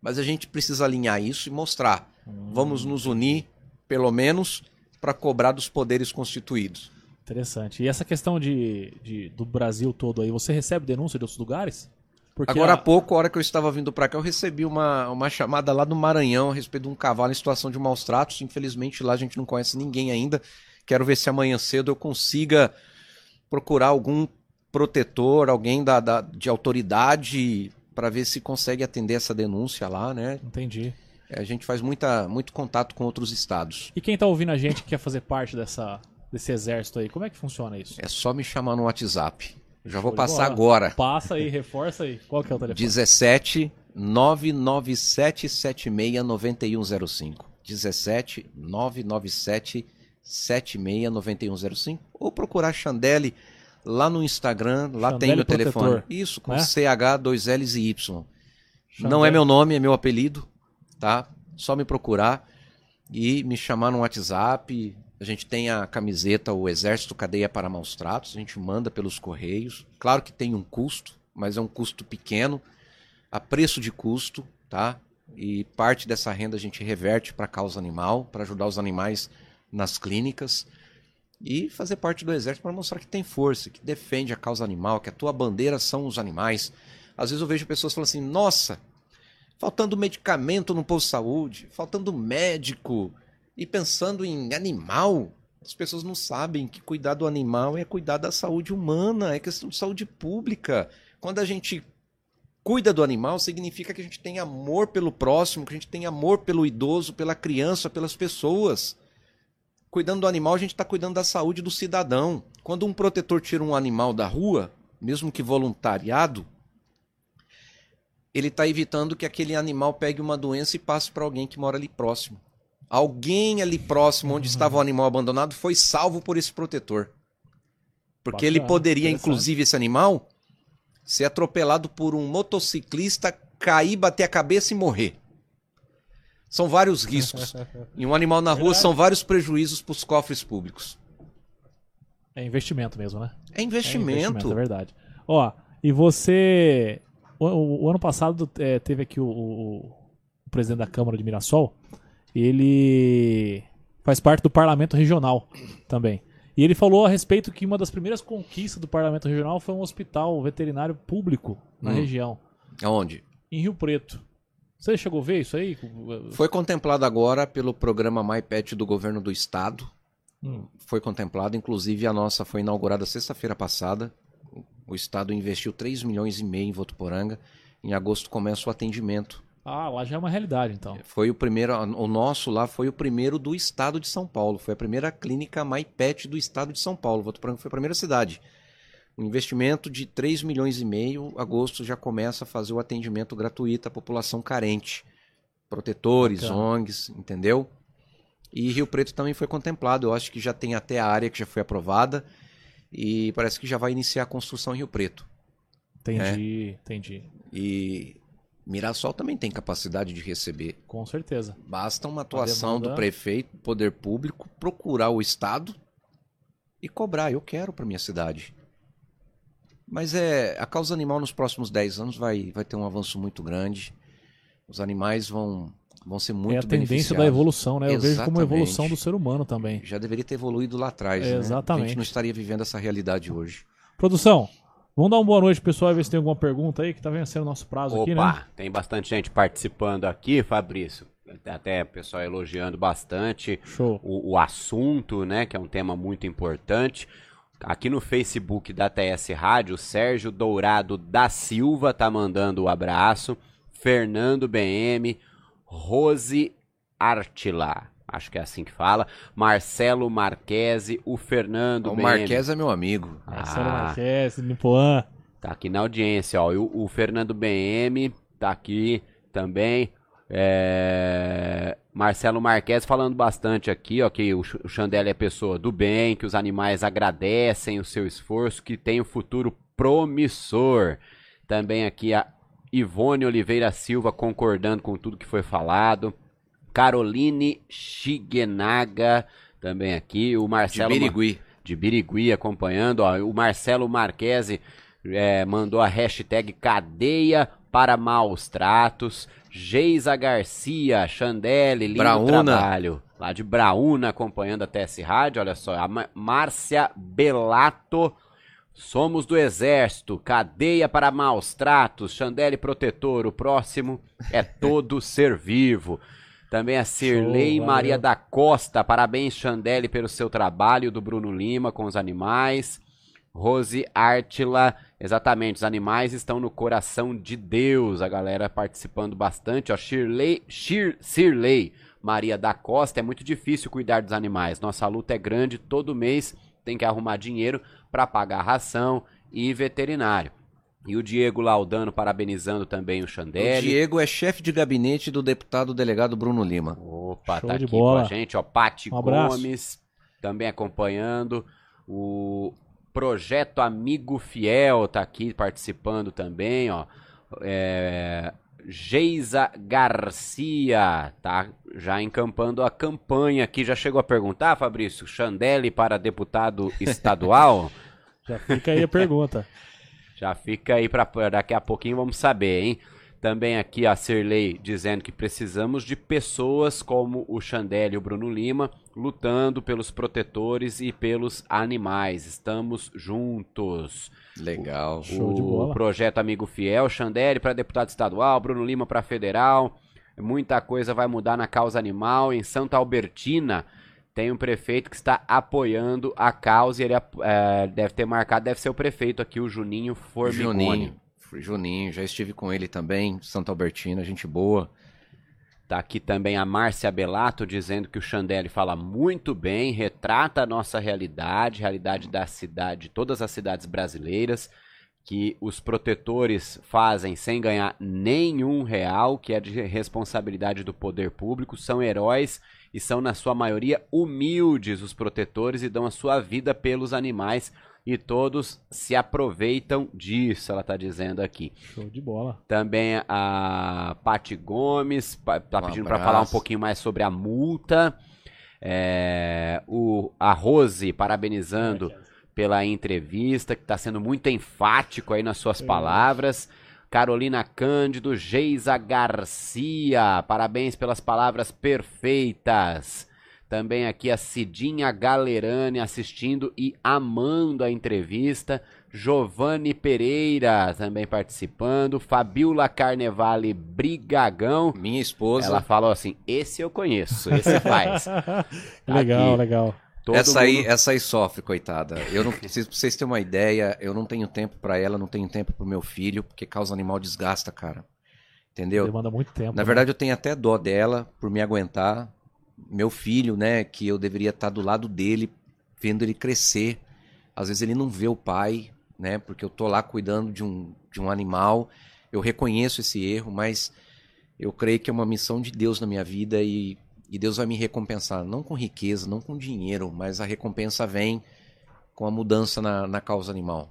mas a gente precisa alinhar isso e mostrar. Hum. Vamos nos unir, pelo menos, para cobrar dos poderes constituídos. Interessante. E essa questão de, de- do Brasil todo aí, você recebe denúncia de outros lugares? Porque Agora a- há pouco, a hora que eu estava vindo para cá, eu recebi uma, uma chamada lá do Maranhão a respeito de um cavalo em situação de maus tratos. Infelizmente, lá a gente não conhece ninguém ainda. Quero ver se amanhã cedo eu consiga procurar algum protetor, alguém da, da- de autoridade, para ver se consegue atender essa denúncia lá, né? Entendi. A gente faz muita, muito contato com outros estados. E quem tá ouvindo a gente que quer fazer parte dessa, desse exército aí, como é que funciona isso? É só me chamar no WhatsApp. Eu já Show vou passar agora. Passa aí, reforça aí. Qual que é o telefone? 17 997 76 9105. 17 997 76 9105. Ou procurar Chandelle lá no Instagram, lá tem Chandelle meu telefone. Protetor, Isso, com né? CH, 2 L's e Y. Não Chandelle. é meu nome, é meu apelido, tá? Só me procurar e me chamar no WhatsApp. A gente tem a camiseta O Exército Cadeia para Maus Tratos, a gente manda pelos correios. Claro que tem um custo, mas é um custo pequeno, a preço de custo, tá? E parte dessa renda a gente reverte para a causa animal, para ajudar os animais nas clínicas e fazer parte do exército para mostrar que tem força, que defende a causa animal, que a tua bandeira são os animais. Às vezes eu vejo pessoas falando assim: "Nossa, faltando medicamento no posto de saúde, faltando médico e pensando em animal". As pessoas não sabem que cuidar do animal é cuidar da saúde humana, é questão de saúde pública. Quando a gente cuida do animal, significa que a gente tem amor pelo próximo, que a gente tem amor pelo idoso, pela criança, pelas pessoas. Cuidando do animal, a gente está cuidando da saúde do cidadão. Quando um protetor tira um animal da rua, mesmo que voluntariado, ele está evitando que aquele animal pegue uma doença e passe para alguém que mora ali próximo. Alguém ali próximo onde estava o animal abandonado foi salvo por esse protetor. Porque ele Bacana, poderia, interessante. inclusive, esse animal, ser atropelado por um motociclista, cair, bater a cabeça e morrer. São vários riscos. <laughs> E um animal na rua Verdade. são vários prejuízos para os cofres públicos. É investimento mesmo, né? É É investimento. é verdade. Ó, e você. O, o- o ano passado é, teve aqui o, o- o presidente da Câmara de Mirassol. Ele faz parte do Parlamento Regional também. E ele falou a respeito que uma das primeiras conquistas do Parlamento Regional foi um hospital veterinário público na Hum. região, Aonde? em Rio Preto. Você chegou a ver isso aí? Foi contemplado agora pelo programa MyPet do governo do estado. Hum. Foi contemplado, inclusive a nossa foi inaugurada sexta-feira passada. O estado investiu 3 milhões e meio em Votuporanga. Em agosto começa o atendimento. Ah, lá já é uma realidade, então. Foi o primeiro, o nosso lá foi o primeiro do estado de São Paulo. Foi a primeira clínica MyPet do estado de São Paulo. Votuporanga foi a primeira cidade. Um investimento de 3 milhões e meio, agosto já começa a fazer o atendimento gratuito à população carente. Protetores. ONGs, entendeu? E Rio Preto também foi contemplado. Eu acho que já tem até a área que já foi aprovada. E parece que já vai iniciar a construção em Rio Preto. Entendi, entendi. E Mirassol também tem capacidade de receber. Com certeza. Basta uma atuação do prefeito, do poder público, procurar o Estado e cobrar. Eu quero para minha cidade. Mas é a causa animal nos próximos 10 anos vai, vai ter um avanço muito grande. Os animais vão, vão ser muito é a tendência da evolução, né? Eu vejo como Exatamente. evolução do ser humano também. Já deveria ter evoluído lá atrás. né? A Exatamente. gente não estaria vivendo essa realidade hoje. Produção, vamos dar uma boa noite, pessoal, e ver se tem alguma pergunta aí que tá vencendo o nosso prazo aqui, Opa, né? tem bastante gente participando aqui, Fabrício. Até o pessoal elogiando bastante o, o assunto, né? Que é um tema muito importante. Aqui no Facebook da TS Rádio, Sérgio Dourado da Silva tá mandando o abraço. Fernando BM, Rose Artila, acho que é assim que fala. Marcelo Marquese, o Fernando o BM. Marques é meu amigo. Marcelo Ah. Marques, Nipoan. Tá aqui na audiência, ó. O, o Fernando BM tá aqui também. É, Marcelo Marques falando bastante aqui, ó, que o, Chandelle é pessoa do bem, que os animais agradecem o seu esforço, que tem um futuro promissor. Também aqui a Ivone Oliveira Silva concordando com tudo que foi falado. Caroline Shigenaga também aqui. O De Marcelo Ma- Birigui. de Birigui acompanhando. Ó, o Marcelo Marquese é, mandou a hashtag cadeia para maus tratos. Geisa Garcia, Chandelle, lindo Braúna. trabalho. Lá de Braúna acompanhando a TS Rádio, olha só. A Márcia Belato. Somos do Exército, cadeia para maus tratos, Chandelle Protetor, o próximo é todo <laughs> ser vivo. Também a Cirlei Show, Maria da Costa, parabéns Chandelle pelo seu trabalho, do Bruno Lima com os animais. Rose Artila, exatamente, os animais estão no coração de Deus. A galera participando bastante, ó. Shirley, Shir, Cirlei Maria da Costa, é muito difícil cuidar dos animais. Nossa luta é grande, todo mês tem que arrumar dinheiro para pagar ração e veterinário. E o Diego Laudano parabenizando também o O Chandelle. Diego é chefe de gabinete do deputado delegado Bruno Lima. Opa, Show tá aqui bola. com a gente, ó. Pati Um. Gomes também acompanhando. O Projeto Amigo Fiel tá aqui participando também, ó. É, Geisa Garcia tá já encampando a campanha aqui. Já chegou a perguntar, Fabrício? Chandelle para deputado estadual? <laughs> Já fica aí a pergunta. <laughs> Já fica aí para daqui a pouquinho vamos saber, hein? Também aqui a Cirlei dizendo que precisamos de pessoas como o Chandelle e o Bruno Lima lutando pelos protetores e pelos animais. Estamos juntos. Legal. Show de o bola. projeto Amigo Fiel, Chandelle para deputado estadual, Bruno Lima para federal. Muita coisa vai mudar na causa animal. Em Santa Albertina tem um prefeito que está apoiando a causa e ele eh, deve ter marcado, deve ser o prefeito aqui, o Juninho Formigoni. Juninho. Juninho, já estive com ele também, Santa Albertina, gente boa. Tá aqui também a Márcia Belato dizendo que o Chandelle fala muito bem, retrata a nossa realidade, realidade da cidade, todas as cidades brasileiras. Que os protetores fazem sem ganhar nenhum real, que é de responsabilidade do poder público, são heróis e são, na sua maioria, humildes os protetores e dão a sua vida pelos animais e todos se aproveitam disso, ela está dizendo aqui. Show de bola. Também a Pati Gomes está Um pedindo para falar um pouquinho mais sobre a multa. É, o, a Rose parabenizando pela entrevista, que está sendo muito enfático aí nas suas palavras. Carolina Cândido, Geisa Garcia, parabéns pelas palavras perfeitas. Também aqui a Cidinha Galerani assistindo e amando a entrevista. Giovanni Pereira também participando. Fabiola Carnevale Brigagão. Minha esposa. Ela falou assim: esse eu conheço, esse faz. <laughs> legal, aqui. legal. Todo essa, aí, mundo- essa aí sofre, coitada. Eu não, se vocês terem uma ideia, eu não tenho tempo pra ela, não tenho tempo pro meu filho, porque causa animal desgasta, cara. Entendeu? Demanda muito tempo. Na né? verdade, eu tenho até dó dela por me aguentar. Meu filho, né, que eu deveria estar do lado dele, vendo ele crescer. Às vezes ele não vê o pai, né, porque eu tô lá cuidando de um, de um animal. Eu reconheço esse erro, mas eu creio que é uma missão de Deus na minha vida e, e Deus vai me recompensar. Não com riqueza, não com dinheiro, mas a recompensa vem com a mudança na, na causa animal.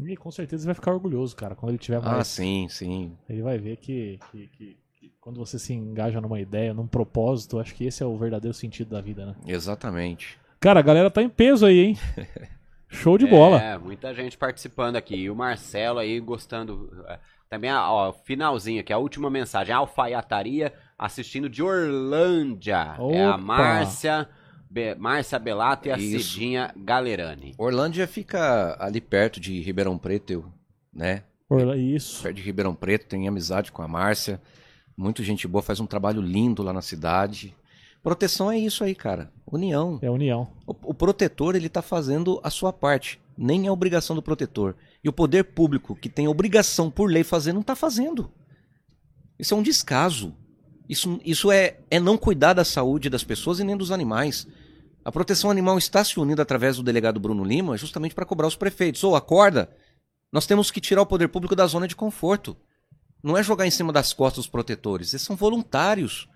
E com certeza ele vai ficar orgulhoso, cara. Quando ele tiver Ah, mais. sim, sim. Ele vai ver que, que, que- que quando você se engaja numa ideia, num propósito, acho que esse é o verdadeiro sentido da vida, né? Exatamente. Cara, a galera tá em peso aí, hein? <laughs> Show de bola. É, muita gente participando aqui. E o Marcelo aí gostando. é, Também, ó, finalzinho aqui, a última mensagem. Alfaiataria assistindo de Orlândia. É a Opa! Márcia, Be- Márcia Belato e a Isso. Cidinha Galerani. Orlândia fica ali perto de Ribeirão Preto, eu, né? Orla- Isso. Perto de Ribeirão Preto, tem amizade com a Márcia. Muito gente boa, faz um trabalho lindo lá na cidade. Proteção é isso aí, cara. União. É união. O, o protetor, ele tá fazendo a sua parte. Nem é obrigação do protetor. E o poder público, que tem obrigação por lei fazer, não tá fazendo. Isso é um descaso. Isso, isso é, é não cuidar da saúde das pessoas e nem dos animais. A proteção animal está se unindo através do delegado Bruno Lima justamente para cobrar os prefeitos. Ou acorda, nós temos que tirar o poder público da zona de conforto. Não é jogar em cima das costas dos protetores, eles são voluntários.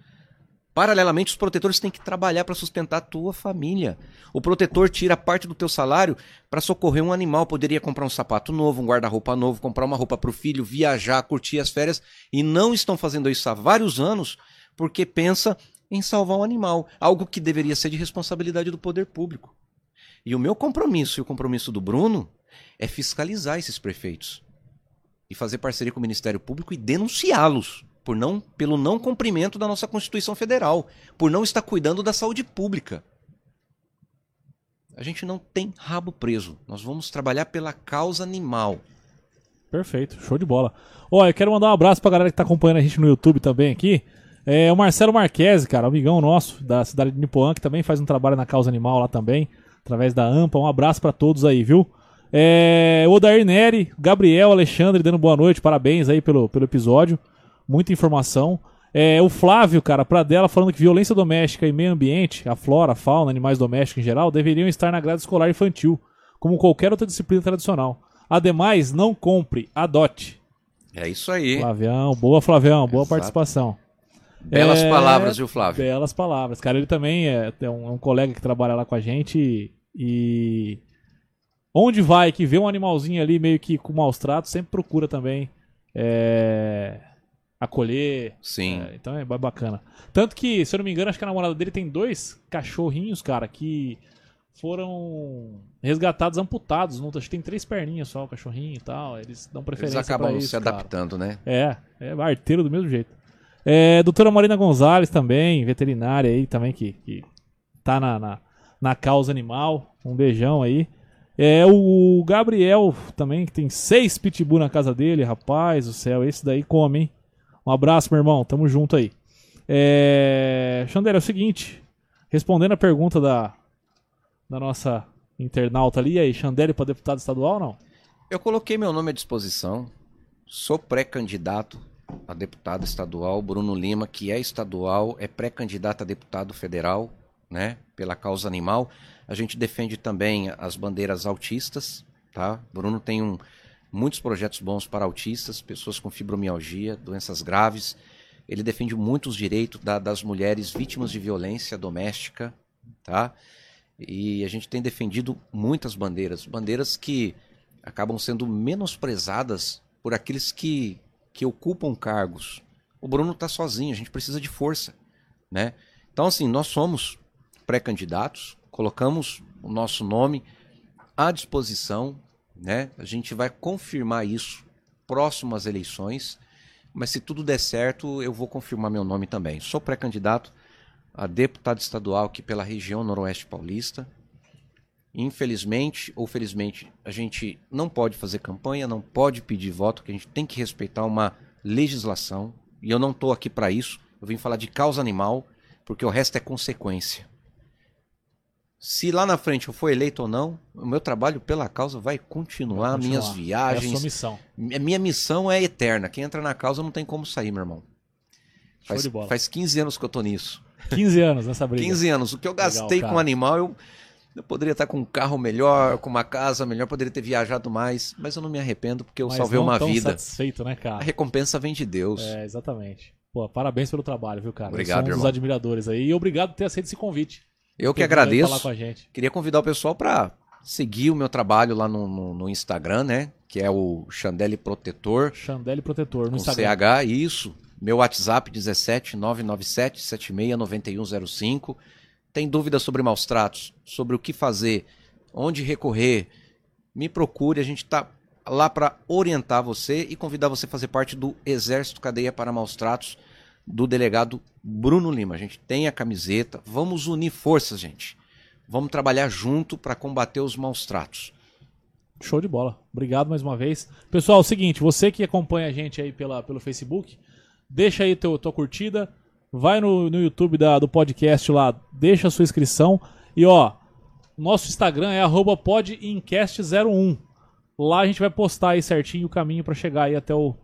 Paralelamente, os protetores têm que trabalhar para sustentar a tua família. O protetor tira parte do teu salário para socorrer um animal. Poderia comprar um sapato novo, um guarda-roupa novo, comprar uma roupa para o filho, viajar, curtir as férias. E não estão fazendo isso há vários anos porque pensa em salvar um animal. Algo que deveria ser de responsabilidade do poder público. E o meu compromisso e o compromisso do Bruno é fiscalizar esses prefeitos e fazer parceria com o Ministério Público e denunciá-los por não, pelo não cumprimento da nossa Constituição Federal, por não estar cuidando da saúde pública. A gente não tem rabo preso. Nós vamos trabalhar pela causa animal. Perfeito, show de bola. Ó, eu quero mandar um abraço pra galera que tá acompanhando a gente no YouTube também aqui. É o Marcelo Marquese, cara, amigão nosso da cidade de Nipoã, que também faz um trabalho na causa animal lá também, através da AMPA. Um abraço pra todos aí, viu? É, o Odair Neri, Gabriel, Alexandre dando boa noite, parabéns aí pelo, pelo episódio. Muita informação. É, o Flávio, cara, pra dela, falando que violência doméstica e meio ambiente, a flora, a fauna, animais domésticos em geral, deveriam estar na grade escolar infantil, como qualquer outra disciplina tradicional. Ademais, não compre, adote. É isso aí. Flavião, boa Flavião, boa Exato. participação. Belas É, palavras, viu, Flávio? Belas palavras. Cara, ele também é, é um, é um colega que trabalha lá com a gente e, e onde vai que vê um animalzinho ali meio que com maus tratos, sempre procura também é, acolher. Sim. É, então é ba- bacana. Tanto que, se eu não me engano, acho que a namorada dele tem dois cachorrinhos, cara, que foram resgatados amputados. Não, acho que tem três perninhas só o cachorrinho e tal. Eles dão preferência Eles acabam isso, se cara. adaptando, né? É, é arteiro do mesmo jeito. É, doutora Marina Gonzalez também, veterinária aí também, que, que tá na, na, na causa animal. Um beijão aí. É, o Gabriel também, que tem seis pitbull na casa dele, rapaz do céu, esse daí come, hein? Um abraço, meu irmão, tamo junto aí. É, Xander, é o seguinte, respondendo a pergunta da, da nossa internauta ali, aí, Xandere para deputado estadual ou não? Eu coloquei meu nome à disposição. Sou pré-candidato a deputado estadual. Bruno Lima, que é estadual, é pré-candidato a deputado federal, né? Pela causa animal. A gente defende também as bandeiras autistas, tá? Bruno tem um, muitos projetos bons para autistas, pessoas com fibromialgia, doenças graves. Ele defende muitos direitos da, das mulheres vítimas de violência doméstica, tá? E a gente tem defendido muitas bandeiras, bandeiras que acabam sendo menosprezadas por aqueles que, que ocupam cargos. O Bruno está sozinho, a gente precisa de força, né? Então, assim, nós somos pré-candidatos, colocamos o nosso nome à disposição, né? A gente vai confirmar isso próximo às eleições, mas se tudo der certo, eu vou confirmar meu nome também. Sou pré-candidato a deputado estadual aqui pela região noroeste paulista. Infelizmente ou felizmente, a gente não pode fazer campanha, não pode pedir voto, que a gente tem que respeitar uma legislação. E eu não estou aqui para isso. Eu vim falar de causa animal, porque o resto é consequência. Se lá na frente eu for eleito ou não, o meu trabalho pela causa vai continuar, Vai continuar. minhas É a viagens. sua missão. Mi- Minha missão é eterna. Quem entra na causa não tem como sair, meu irmão. Show Faz, de bola. faz 15 anos que eu tô nisso. 15 anos nessa briga. 15 anos. O que eu gastei cara. com animal, eu, eu poderia estar com um carro melhor, com uma casa melhor, poderia ter viajado mais, mas eu não me arrependo porque eu Mas salvei não uma tão vida. satisfeito, né, A cara? recompensa vem de Deus. É, exatamente. Pô, parabéns pelo trabalho, viu, cara? Obrigado, Eu sou um dos irmão. admiradores aí. E obrigado por ter aceito esse convite. Eu que agradeço. Queria convidar o pessoal para seguir o meu trabalho lá no, no- no Instagram, né? Que é o Chandelle Protetor. Chandelle Protetor no com Instagram. CH, isso. Meu WhatsApp 17 997 76 9105. Tem dúvidas sobre maus tratos, sobre o que fazer, onde recorrer, me procure, a gente está lá para orientar você e convidar você a fazer parte do Exército Cadeia para Maus Tratos do delegado Bruno Lima. A gente tem a camiseta, vamos unir forças, gente. Vamos trabalhar junto para combater os maus tratos. Show de bola. Obrigado mais uma vez. Pessoal, é o seguinte, você que acompanha a gente aí pela, pelo Facebook, deixa aí teu, tua curtida, vai no, no YouTube da- do podcast lá, deixa a sua inscrição e ó, nosso Instagram é arroba podincast01. Lá a gente vai postar aí certinho o caminho pra chegar aí até o,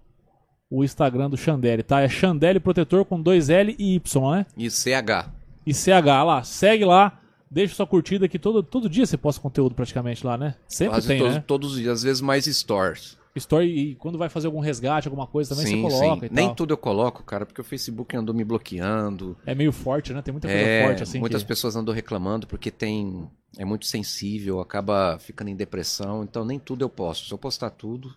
o Instagram do Chandelle, tá? É Chandelle Protetor com dois L e Y, né? E CH. E CH lá, segue lá, deixa sua curtida que todo, todo dia você posta conteúdo praticamente lá, né? Sempre Quase tem, todos, né? todos os dias, às vezes mais stores. Story e quando vai fazer algum resgate, alguma coisa também sim, você coloca sim. Nem tal. tudo eu coloco, cara, porque o Facebook andou me bloqueando. É meio forte, né? Tem muita coisa É, forte assim. muitas que... pessoas andam reclamando porque tem é muito sensível, acaba ficando em depressão, então nem tudo eu posto. Se eu postar tudo,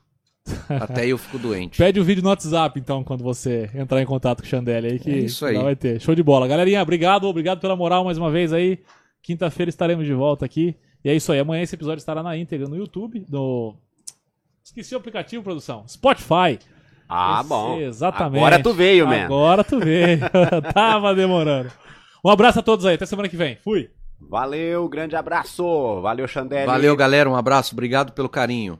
até eu fico doente. <laughs> Pede o vídeo no WhatsApp, então, quando você entrar em contato com o Chandelle aí, que É isso aí. vai ter. Show de bola. Galerinha, obrigado, obrigado pela moral mais uma vez aí. Quinta-feira estaremos de volta aqui. E é isso aí. Amanhã esse episódio estará na íntegra no YouTube, no. Esqueci o aplicativo, produção. Spotify. Ah, Esse- bom. Exatamente. Agora tu veio, man. Agora tu veio. <laughs> Tava demorando. Um abraço a todos aí. Até semana que vem. Fui. Valeu, grande abraço. Valeu, Xandele. Valeu, galera, um abraço, obrigado pelo carinho.